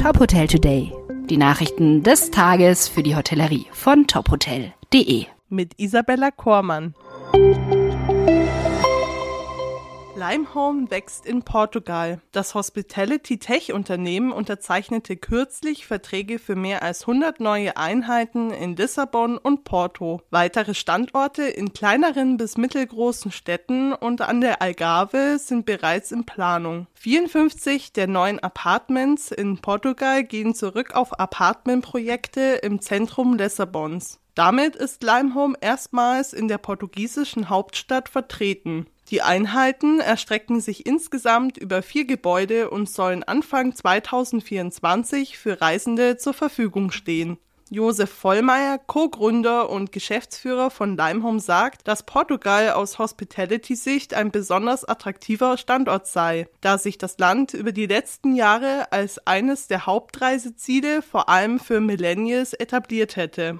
Top Hotel Today. Die Nachrichten des Tages für die Hotellerie von tophotel.de. Mit Isabella Kormann. Limehome wächst in Portugal. Das Hospitality Tech Unternehmen unterzeichnete kürzlich Verträge für mehr als 100 neue Einheiten in Lissabon und Porto. Weitere Standorte in kleineren bis mittelgroßen Städten und an der Algarve sind bereits in Planung. 54 der neuen Apartments in Portugal gehen zurück auf Apartmentprojekte im Zentrum Lissabons. Damit ist Limehome erstmals in der portugiesischen Hauptstadt vertreten. Die Einheiten erstrecken sich insgesamt über vier Gebäude und sollen Anfang 2024 für Reisende zur Verfügung stehen. Josef Vollmeier, Co-Gründer und Geschäftsführer von Limehome, sagt, dass Portugal aus Hospitality-Sicht ein besonders attraktiver Standort sei, da sich das Land über die letzten Jahre als eines der Hauptreiseziele vor allem für Millennials etabliert hätte.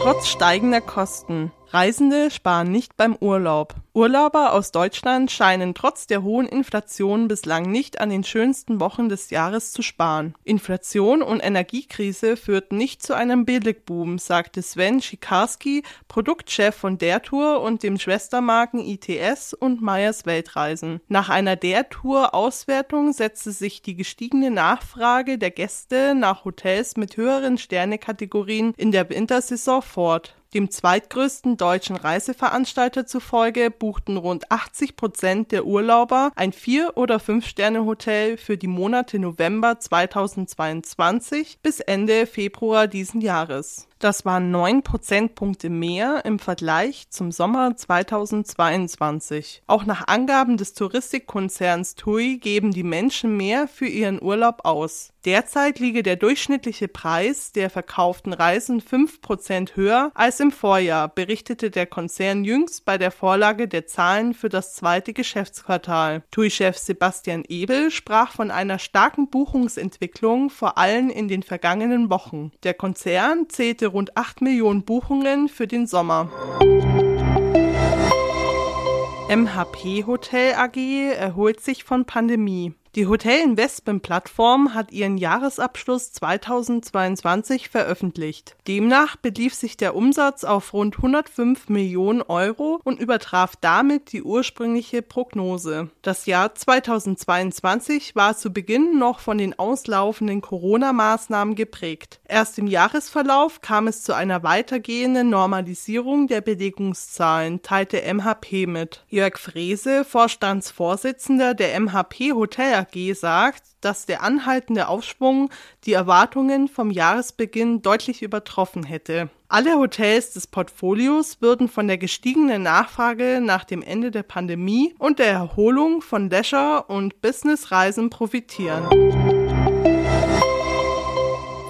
Trotz steigender Kosten Reisende sparen nicht beim Urlaub. Urlauber aus Deutschland scheinen trotz der hohen Inflation bislang nicht an den schönsten Wochen des Jahres zu sparen. Inflation und Energiekrise führten nicht zu einem Billigboom, sagte Sven Schikarski, Produktchef von der Tour und dem Schwestermarken ITS und Meyers Weltreisen. Nach einer der Tour Auswertung setzte sich die gestiegene Nachfrage der Gäste nach Hotels mit höheren Sternekategorien in der Wintersaison fort. Dem zweitgrößten deutschen Reiseveranstalter zufolge buchten rund 80 Prozent der Urlauber ein Vier- oder Fünf-Sterne-Hotel für die Monate November 2022 bis Ende Februar diesen Jahres. Das waren neun Prozentpunkte mehr im Vergleich zum Sommer 2022. Auch nach Angaben des Touristikkonzerns TUI geben die Menschen mehr für ihren Urlaub aus. Derzeit liege der durchschnittliche Preis der verkauften Reisen fünf Prozent höher als im Vorjahr, berichtete der Konzern jüngst bei der Vorlage der Zahlen für das zweite Geschäftsquartal. TUI-Chef Sebastian Ebel sprach von einer starken Buchungsentwicklung, vor allem in den vergangenen Wochen. Der Konzern zählte rund 8 Millionen Buchungen für den Sommer. MHP Hotel AG erholt sich von Pandemie. Die Hotel-Investment-Plattform hat ihren Jahresabschluss 2022 veröffentlicht. Demnach belief sich der Umsatz auf rund 105 Millionen Euro und übertraf damit die ursprüngliche Prognose. Das Jahr 2022 war zu Beginn noch von den auslaufenden Corona-Maßnahmen geprägt. Erst im Jahresverlauf kam es zu einer weitergehenden Normalisierung der Belegungszahlen, teilte MHP mit. Jörg Frese, Vorstandsvorsitzender der MHP Hotel AG sagt, dass der anhaltende Aufschwung die Erwartungen vom Jahresbeginn deutlich übertroffen hätte. Alle Hotels des Portfolios würden von der gestiegenen Nachfrage nach dem Ende der Pandemie und der Erholung von Leisure- und Businessreisen profitieren.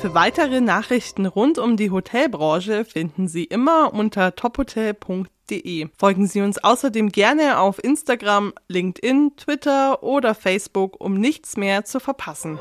Für weitere Nachrichten rund um die Hotelbranche finden Sie immer unter tophotel.de. Folgen Sie uns außerdem gerne auf Instagram, LinkedIn, Twitter oder Facebook, um nichts mehr zu verpassen.